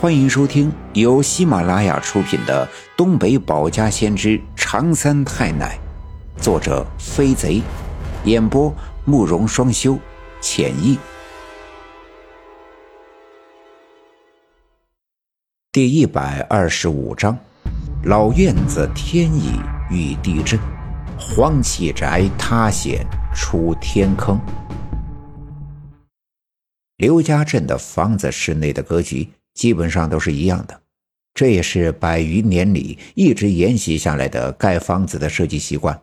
欢迎收听由喜马拉雅出品的《东北保家先知长三太奶》，作者飞贼，演播慕容双修，浅意。第一百二十五章：老院子天意遇地震，荒弃宅塌陷出天坑。刘家镇的房子室内的格局。基本上都是一样的，这也是百余年里一直沿袭下来的盖房子的设计习惯。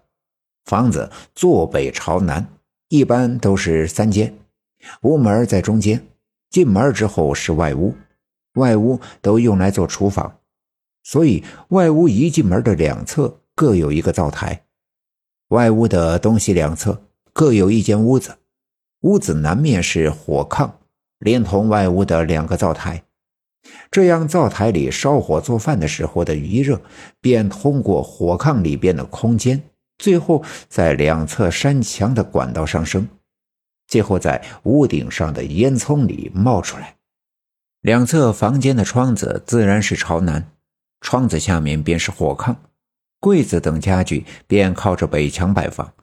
房子坐北朝南，一般都是三间，屋门在中间，进门之后是外屋，外屋都用来做厨房，所以外屋一进门的两侧各有一个灶台，外屋的东西两侧各有一间屋子，屋子南面是火炕，连同外屋的两个灶台。这样，灶台里烧火做饭的时候的余热，便通过火炕里边的空间，最后在两侧山墙的管道上升，最后在屋顶上的烟囱里冒出来。两侧房间的窗子自然是朝南，窗子下面便是火炕，柜子等家具便靠着北墙摆放。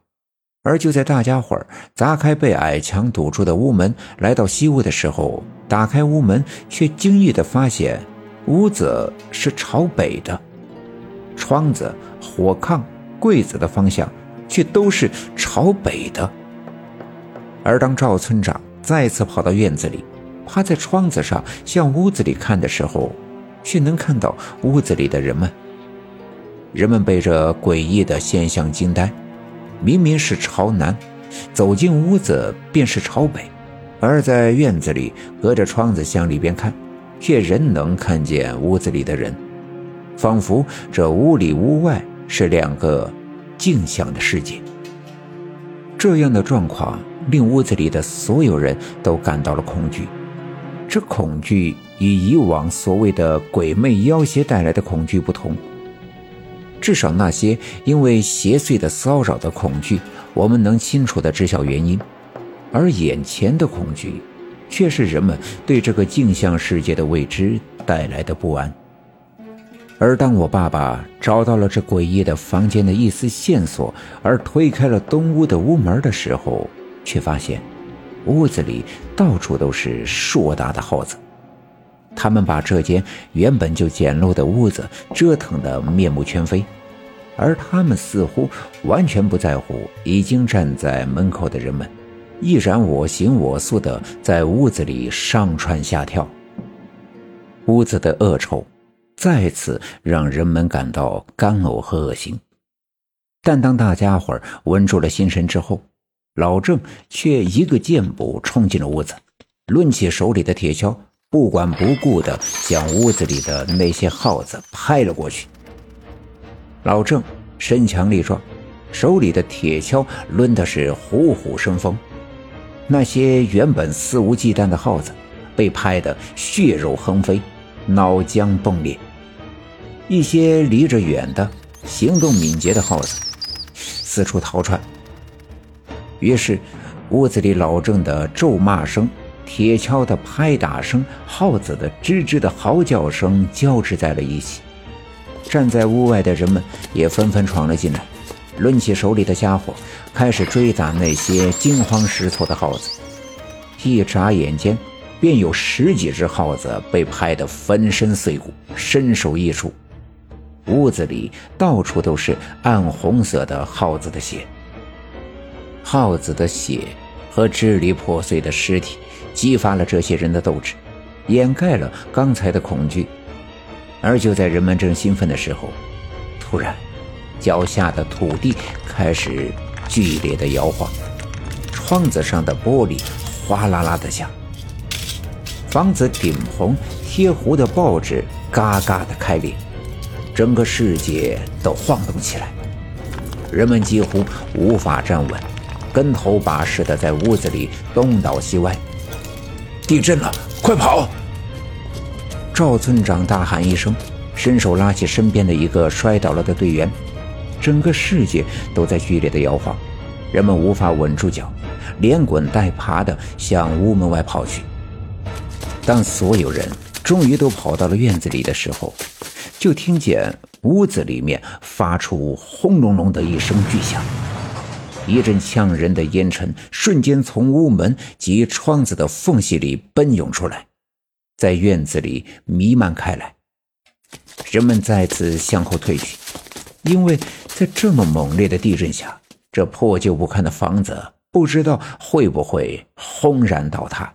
而就在大家伙儿砸开被矮墙堵住的屋门，来到西屋的时候，打开屋门，却惊异地发现屋子是朝北的，窗子、火炕、柜子的方向却都是朝北的。而当赵村长再次跑到院子里，趴在窗子上向屋子里看的时候，却能看到屋子里的人们。人们被这诡异的现象惊呆。明明是朝南，走进屋子便是朝北，而在院子里隔着窗子向里边看，却仍能看见屋子里的人，仿佛这屋里屋外是两个镜像的世界。这样的状况令屋子里的所有人都感到了恐惧，这恐惧与以往所谓的鬼魅妖邪带来的恐惧不同。至少那些因为邪祟的骚扰的恐惧，我们能清楚地知晓原因；而眼前的恐惧，却是人们对这个镜像世界的未知带来的不安。而当我爸爸找到了这诡异的房间的一丝线索，而推开了东屋的屋门的时候，却发现屋子里到处都是硕大的耗子。他们把这间原本就简陋的屋子折腾得面目全非，而他们似乎完全不在乎已经站在门口的人们，依然我行我素地在屋子里上蹿下跳。屋子的恶臭再次让人们感到干呕和恶心。但当大家伙稳住了心神之后，老郑却一个箭步冲进了屋子，抡起手里的铁锹。不管不顾地将屋子里的那些耗子拍了过去。老郑身强力壮，手里的铁锹抡的是虎虎生风。那些原本肆无忌惮的耗子被拍得血肉横飞，脑浆迸裂。一些离着远的、行动敏捷的耗子四处逃窜。于是，屋子里老郑的咒骂声。铁锹的拍打声，耗子的吱吱的嚎叫声交织在了一起。站在屋外的人们也纷纷闯了进来，抡起手里的家伙，开始追打那些惊慌失措的耗子。一眨眼间，便有十几只耗子被拍得粉身碎骨，身首异处。屋子里到处都是暗红色的耗子的血，耗子的血和支离破碎的尸体。激发了这些人的斗志，掩盖了刚才的恐惧。而就在人们正兴奋的时候，突然，脚下的土地开始剧烈的摇晃，窗子上的玻璃哗啦啦的响，房子顶棚贴糊的报纸嘎嘎的开裂，整个世界都晃动起来，人们几乎无法站稳，跟头把式的在屋子里东倒西歪。地震了，快跑！赵村长大喊一声，伸手拉起身边的一个摔倒了的队员。整个世界都在剧烈的摇晃，人们无法稳住脚，连滚带爬的向屋门外跑去。当所有人终于都跑到了院子里的时候，就听见屋子里面发出轰隆隆的一声巨响，一阵呛人的烟尘瞬间从屋门及窗子的缝隙里奔涌出来，在院子里弥漫开来。人们再次向后退去，因为在这么猛烈的地震下，这破旧不堪的房子不知道会不会轰然倒塌。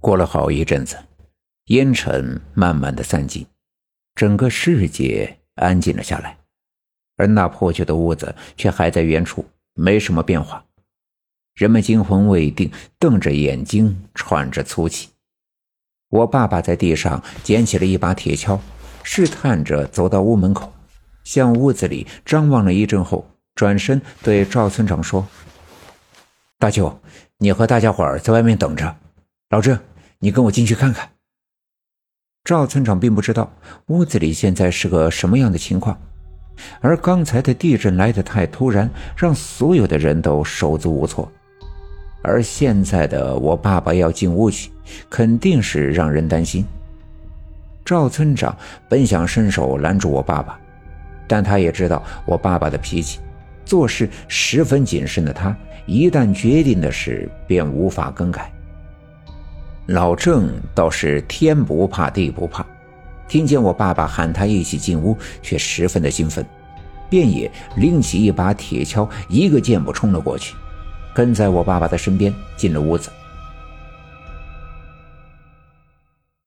过了好一阵子。烟尘慢慢的散尽，整个世界安静了下来，而那破旧的屋子却还在原处，没什么变化。人们惊魂未定，瞪着眼睛，喘着粗气。我爸爸在地上捡起了一把铁锹，试探着走到屋门口，向屋子里张望了一阵后，转身对赵村长说：“大舅，你和大家伙儿在外面等着，老郑，你跟我进去看看。”赵村长并不知道屋子里现在是个什么样的情况，而刚才的地震来得太突然，让所有的人都手足无措。而现在的我爸爸要进屋去，肯定是让人担心。赵村长本想伸手拦住我爸爸，但他也知道我爸爸的脾气，做事十分谨慎的他，一旦决定的事便无法更改。老郑倒是天不怕地不怕，听见我爸爸喊他一起进屋，却十分的兴奋，便也拎起一把铁锹，一个箭步冲了过去，跟在我爸爸的身边进了屋子。